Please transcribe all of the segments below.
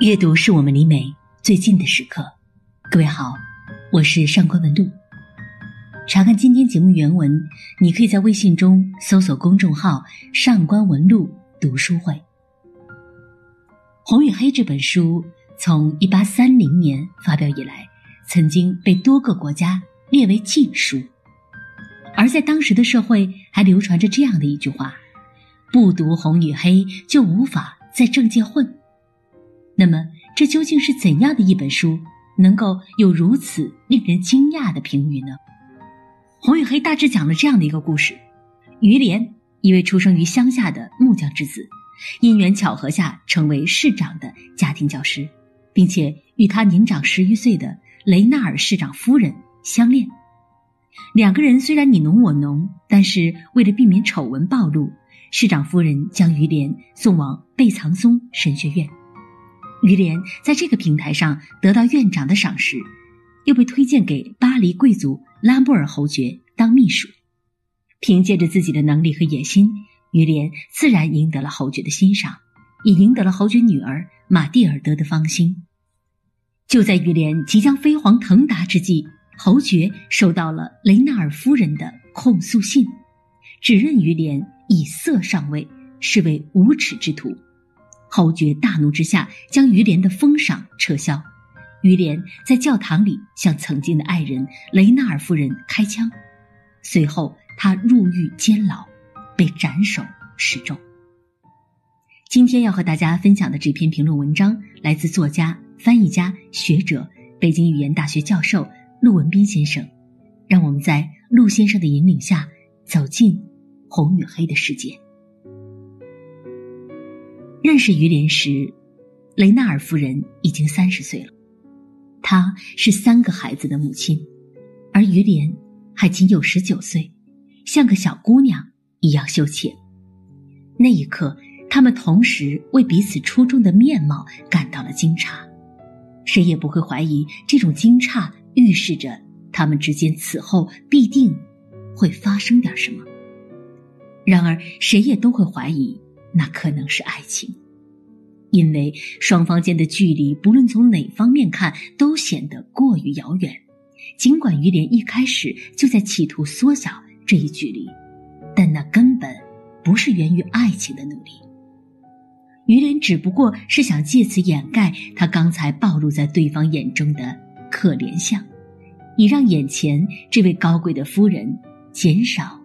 阅读是我们离美最近的时刻。各位好，我是上官文露。查看今天节目原文，你可以在微信中搜索公众号“上官文露读书会”。《红与黑》这本书从一八三零年发表以来，曾经被多个国家列为禁书，而在当时的社会还流传着这样的一句话：“不读《红与黑》，就无法在政界混。”那么，这究竟是怎样的一本书，能够有如此令人惊讶的评语呢？《红与黑》大致讲了这样的一个故事：于连，一位出生于乡下的木匠之子，因缘巧合下成为市长的家庭教师，并且与他年长十余岁的雷纳尔市长夫人相恋。两个人虽然你侬我侬，但是为了避免丑闻暴露，市长夫人将于连送往贝藏松神学院。于连在这个平台上得到院长的赏识，又被推荐给巴黎贵族拉布尔侯爵当秘书。凭借着自己的能力和野心，于连自然赢得了侯爵的欣赏，也赢得了侯爵女儿玛蒂尔德的芳心。就在于连即将飞黄腾达之际，侯爵收到了雷纳尔夫人的控诉信，指认于连以色上位，是为无耻之徒。侯爵大怒之下，将于连的封赏撤销。于连在教堂里向曾经的爱人雷纳尔夫人开枪，随后他入狱监牢，被斩首示众。今天要和大家分享的这篇评论文章，来自作家、翻译家、学者、北京语言大学教授陆文斌先生。让我们在陆先生的引领下，走进红与黑的世界。认识于连时，雷纳尔夫人已经三十岁了。她是三个孩子的母亲，而于连还仅有十九岁，像个小姑娘一样羞怯。那一刻，他们同时为彼此出众的面貌感到了惊诧，谁也不会怀疑这种惊诧预示着他们之间此后必定会发生点什么。然而，谁也都会怀疑。那可能是爱情，因为双方间的距离，不论从哪方面看，都显得过于遥远。尽管于连一开始就在企图缩小这一距离，但那根本不是源于爱情的努力。于连只不过是想借此掩盖他刚才暴露在对方眼中的可怜相，以让眼前这位高贵的夫人减少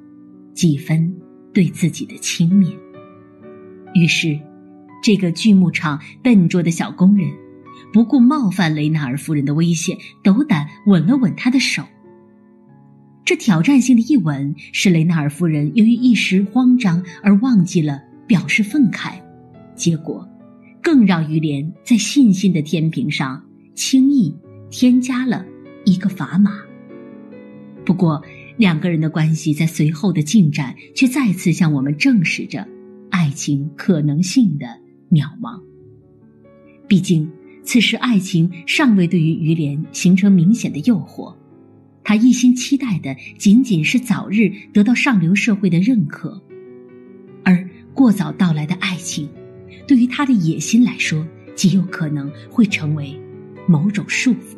几分对自己的轻蔑。于是，这个锯木厂笨拙的小工人，不顾冒犯雷纳尔夫人的危险，斗胆吻了吻她的手。这挑战性的一吻，使雷纳尔夫人由于一时慌张而忘记了表示愤慨，结果，更让于连在信心的天平上轻易添加了一个砝码。不过，两个人的关系在随后的进展，却再次向我们证实着。爱情可能性的渺茫。毕竟，此时爱情尚未对于于连形成明显的诱惑，他一心期待的仅仅是早日得到上流社会的认可，而过早到来的爱情，对于他的野心来说，极有可能会成为某种束缚。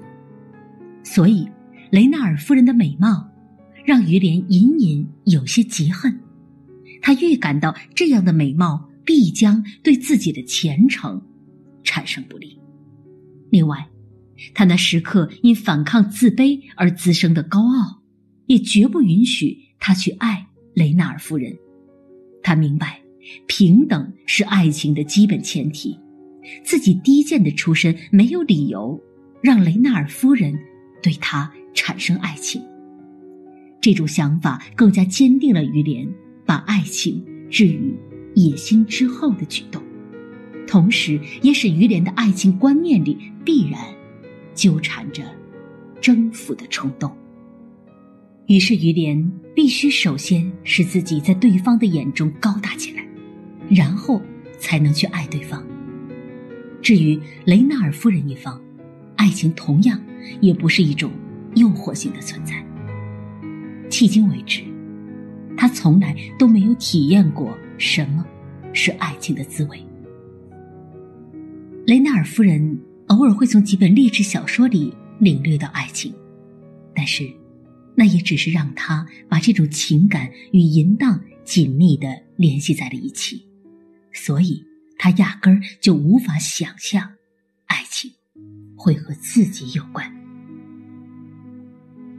所以，雷纳尔夫人的美貌，让于连隐隐有些嫉恨。他预感到这样的美貌必将对自己的前程产生不利。另外，他那时刻因反抗自卑而滋生的高傲，也绝不允许他去爱雷纳尔夫人。他明白，平等是爱情的基本前提。自己低贱的出身没有理由让雷纳尔夫人对他产生爱情。这种想法更加坚定了于连。把爱情置于野心之后的举动，同时也使于连的爱情观念里必然纠缠着征服的冲动。于是于连必须首先使自己在对方的眼中高大起来，然后才能去爱对方。至于雷纳尔夫人一方，爱情同样也不是一种诱惑性的存在。迄今为止。他从来都没有体验过什么是爱情的滋味。雷纳尔夫人偶尔会从几本励志小说里领略到爱情，但是，那也只是让他把这种情感与淫荡紧密的联系在了一起，所以他压根儿就无法想象，爱情会和自己有关。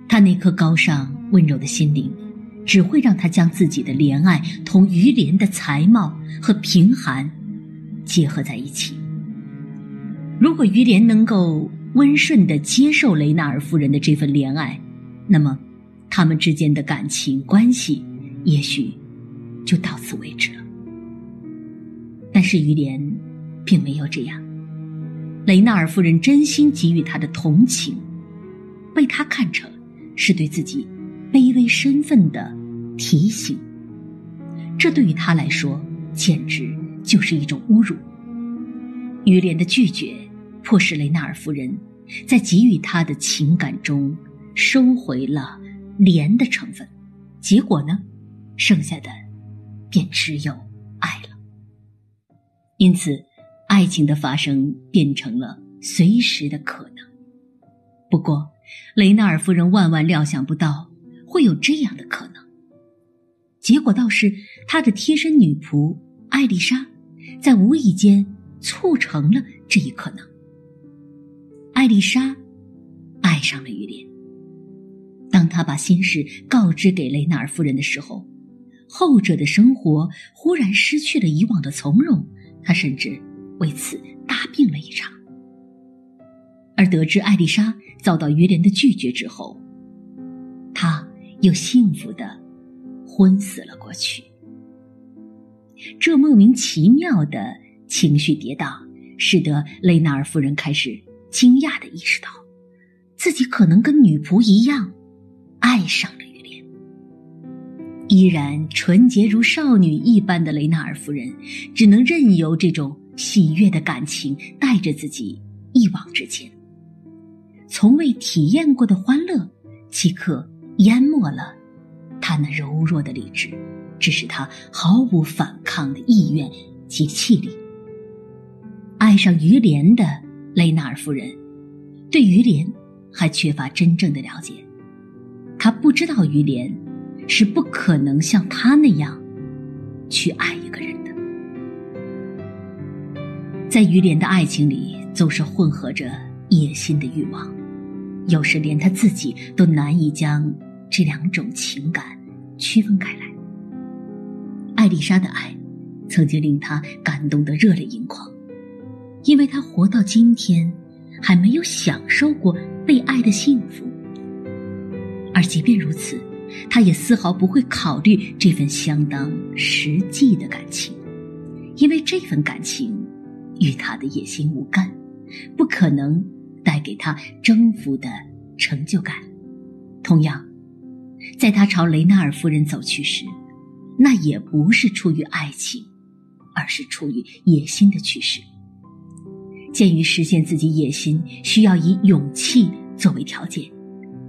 他那颗高尚温柔的心灵。只会让他将自己的怜爱同于莲的才貌和贫寒结合在一起。如果于莲能够温顺的接受雷纳尔夫人的这份怜爱，那么他们之间的感情关系也许就到此为止了。但是于莲并没有这样，雷纳尔夫人真心给予他的同情，被他看成是对自己卑微身份的。提醒，这对于他来说简直就是一种侮辱。于莲的拒绝，迫使雷纳尔夫人在给予他的情感中收回了怜的成分，结果呢，剩下的便只有爱了。因此，爱情的发生变成了随时的可能。不过，雷纳尔夫人万万料想不到会有这样的可能。结果倒是他的贴身女仆艾丽莎，在无意间促成了这一可能。艾丽莎爱上了于连。当他把心事告知给雷纳尔夫人的时候，后者的生活忽然失去了以往的从容，他甚至为此大病了一场。而得知艾丽莎遭到于连的拒绝之后，他又幸福的。昏死了过去。这莫名其妙的情绪跌宕，使得雷纳尔夫人开始惊讶的意识到，自己可能跟女仆一样，爱上了于莲。依然纯洁如少女一般的雷纳尔夫人，只能任由这种喜悦的感情带着自己一往直前。从未体验过的欢乐，即刻淹没了。他那柔弱的理智，致使他毫无反抗的意愿及气力。爱上于莲的雷纳尔夫人，对于莲还缺乏真正的了解。他不知道于莲是不可能像他那样去爱一个人的。在于莲的爱情里，总是混合着野心的欲望，有时连他自己都难以将这两种情感。区分开来。艾丽莎的爱，曾经令他感动得热泪盈眶，因为他活到今天，还没有享受过被爱的幸福。而即便如此，他也丝毫不会考虑这份相当实际的感情，因为这份感情与他的野心无干，不可能带给他征服的成就感。同样。在他朝雷纳尔夫人走去时，那也不是出于爱情，而是出于野心的驱使。鉴于实现自己野心需要以勇气作为条件，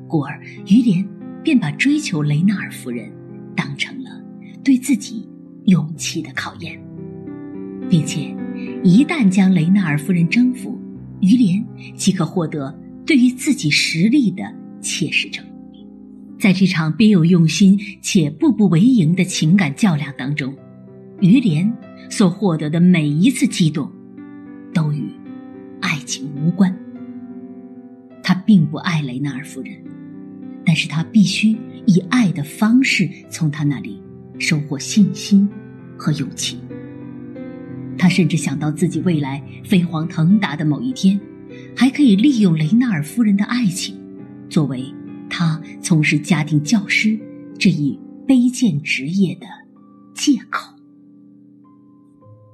故而于连便把追求雷纳尔夫人当成了对自己勇气的考验，并且一旦将雷纳尔夫人征服，于连即可获得对于自己实力的切实证。在这场别有用心且步步为营的情感较量当中，于连所获得的每一次激动，都与爱情无关。他并不爱雷纳尔夫人，但是他必须以爱的方式从他那里收获信心和勇气。他甚至想到自己未来飞黄腾达的某一天，还可以利用雷纳尔夫人的爱情，作为。从事家庭教师这一卑贱职业的借口。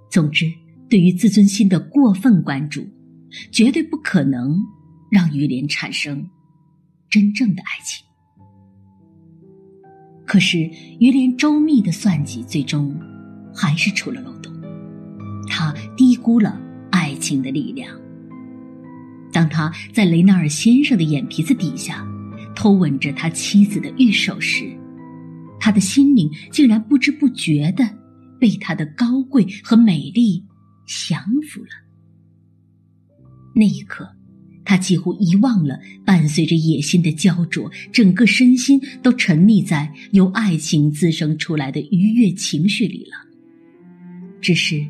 总之，对于自尊心的过分关注，绝对不可能让于连产生真正的爱情。可是，于连周密的算计，最终还是出了漏洞。他低估了爱情的力量。当他在雷纳尔先生的眼皮子底下。偷吻着他妻子的玉手时，他的心灵竟然不知不觉的被他的高贵和美丽降服了。那一刻，他几乎遗忘了伴随着野心的焦灼，整个身心都沉溺在由爱情滋生出来的愉悦情绪里了。只是，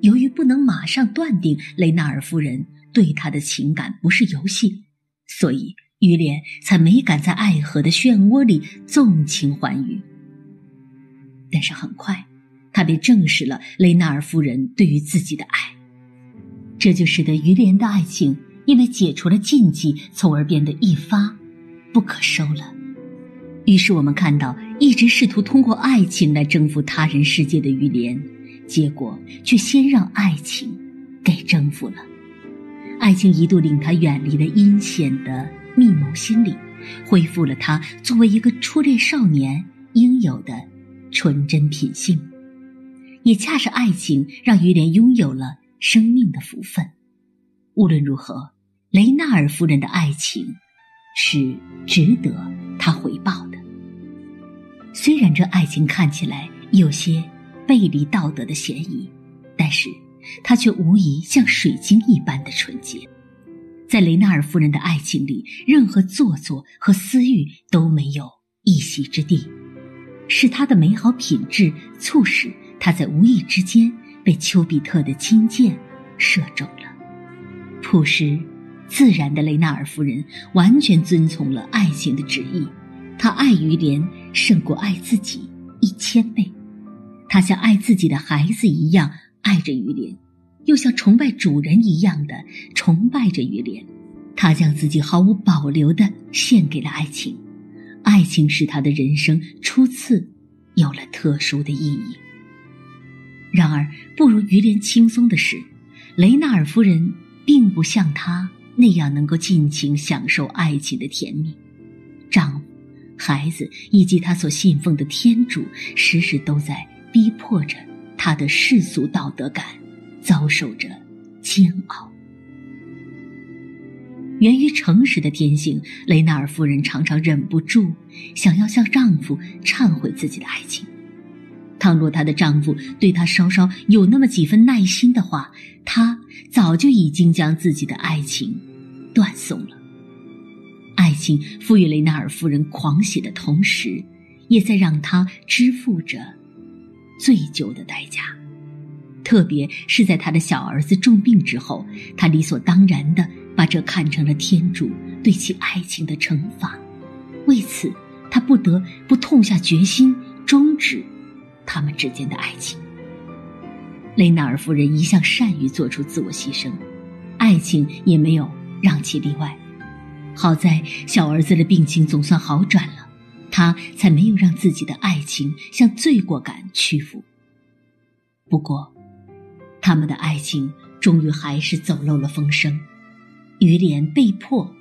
由于不能马上断定雷纳尔夫人对他的情感不是游戏，所以于连才没敢在爱河的漩涡里纵情欢愉。但是很快，他便证实了雷纳尔夫人对于自己的爱。这就使得于连的爱情因为解除了禁忌，从而变得一发不可收了。于是我们看到，一直试图通过爱情来征服他人世界的于连，结果却先让爱情给征服了。爱情一度令他远离了阴险的密谋心理，恢复了他作为一个初恋少年应有的纯真品性。也恰是爱情，让于连拥有了。生命的福分，无论如何，雷纳尔夫人的爱情是值得他回报的。虽然这爱情看起来有些背离道德的嫌疑，但是它却无疑像水晶一般的纯洁。在雷纳尔夫人的爱情里，任何做作和私欲都没有一席之地，是她的美好品质促使她在无意之间。被丘比特的金箭射中了。朴实、自然的雷纳尔夫人完全遵从了爱情的旨意，她爱于连胜过爱自己一千倍。她像爱自己的孩子一样爱着于连，又像崇拜主人一样的崇拜着于连。她将自己毫无保留的献给了爱情，爱情使她的人生初次有了特殊的意义。然而，不如于连轻松的是，雷纳尔夫人并不像她那样能够尽情享受爱情的甜蜜。丈夫、孩子以及她所信奉的天主，时时都在逼迫着她的世俗道德感，遭受着煎熬。源于诚实的天性，雷纳尔夫人常常忍不住想要向丈夫忏悔自己的爱情。倘若她的丈夫对她稍稍有那么几分耐心的话，她早就已经将自己的爱情断送了。爱情赋予雷纳尔夫人狂喜的同时，也在让她支付着醉酒的代价。特别是在他的小儿子重病之后，他理所当然的把这看成了天主对其爱情的惩罚。为此，他不得不痛下决心终止。他们之间的爱情，雷纳尔夫人一向善于做出自我牺牲，爱情也没有让其例外。好在小儿子的病情总算好转了，他才没有让自己的爱情向罪过感屈服。不过，他们的爱情终于还是走漏了风声，于连被迫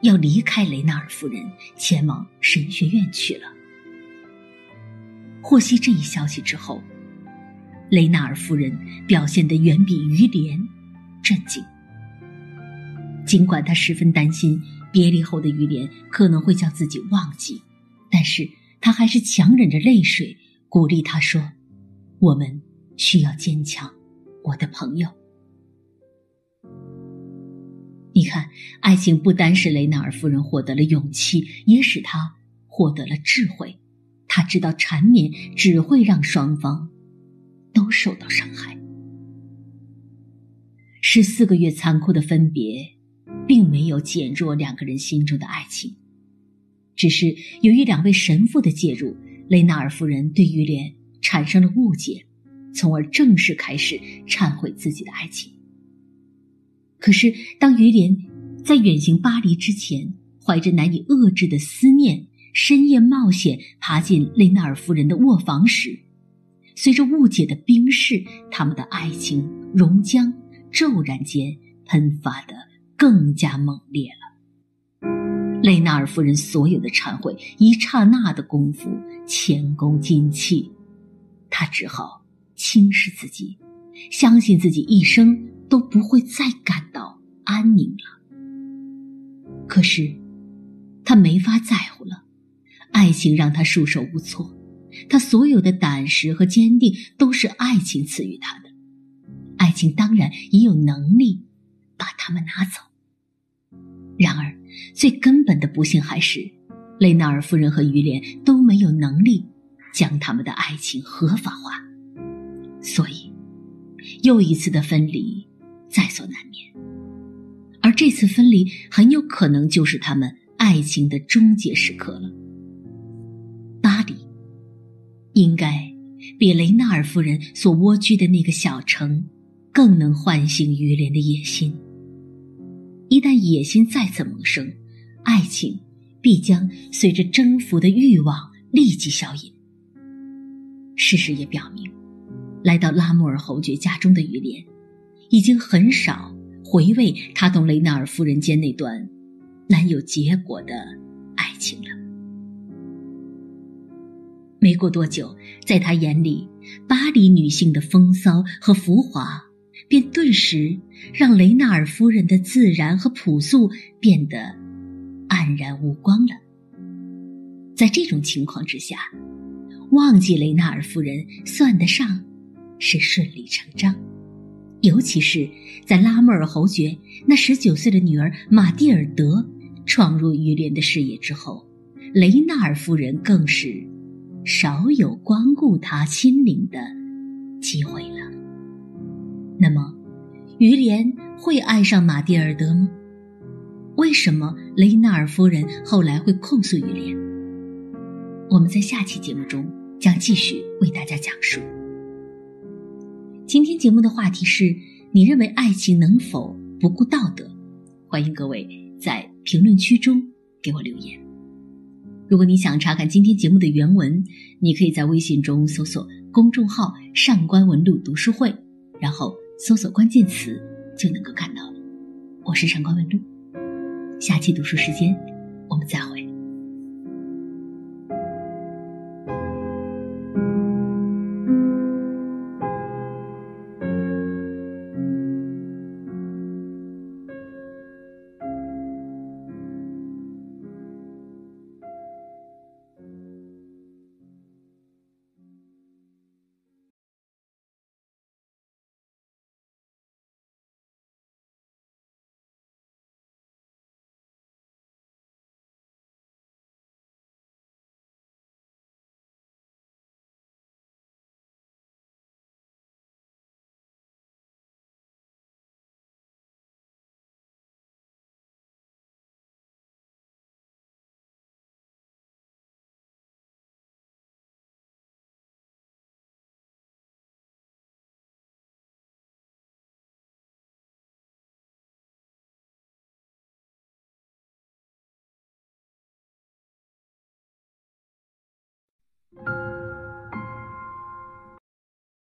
要离开雷纳尔夫人，前往神学院去了。获悉这一消息之后，雷纳尔夫人表现得远比于连震惊。尽管她十分担心别离后的于连可能会将自己忘记，但是她还是强忍着泪水鼓励他说：“我们需要坚强，我的朋友。”你看，爱情不单使雷纳尔夫人获得了勇气，也使她获得了智慧。他知道缠绵只会让双方都受到伤害。十四个月残酷的分别，并没有减弱两个人心中的爱情，只是由于两位神父的介入，雷纳尔夫人对于莲产生了误解，从而正式开始忏悔自己的爱情。可是，当于连在远行巴黎之前，怀着难以遏制的思念。深夜冒险爬进雷纳尔夫人的卧房时，随着误解的冰释，他们的爱情熔浆骤然间喷发的更加猛烈了。雷纳尔夫人所有的忏悔，一刹那的功夫前功尽弃，她只好轻视自己，相信自己一生都不会再感到安宁了。可是，她没法在乎了。爱情让他束手无措，他所有的胆识和坚定都是爱情赐予他的。爱情当然也有能力把他们拿走。然而，最根本的不幸还是，雷纳尔夫人和于连都没有能力将他们的爱情合法化，所以，又一次的分离在所难免。而这次分离很有可能就是他们爱情的终结时刻了。巴黎，应该比雷纳尔夫人所蜗居的那个小城，更能唤醒于连的野心。一旦野心再次萌生，爱情必将随着征服的欲望立即消隐。事实也表明，来到拉莫尔侯爵家中的于连，已经很少回味他同雷纳尔夫人间那段难有结果的爱情了。没过多久，在他眼里，巴黎女性的风骚和浮华。便顿时让雷纳尔夫人的自然和朴素变得黯然无光了。在这种情况之下，忘记雷纳尔夫人算得上是顺理成章。尤其是在拉莫尔侯爵那十九岁的女儿玛蒂尔德闯入于连的视野之后，雷纳尔夫人更是少有光顾他亲临的机会了。那么，于连会爱上玛蒂尔德吗？为什么雷纳尔夫人后来会控诉于连？我们在下期节目中将继续为大家讲述。今天节目的话题是：你认为爱情能否不顾道德？欢迎各位在评论区中给我留言。如果你想查看今天节目的原文，你可以在微信中搜索公众号“上官文露读书会”，然后。搜索关键词就能够看到了。我是上官文露，下期读书时间，我们再会。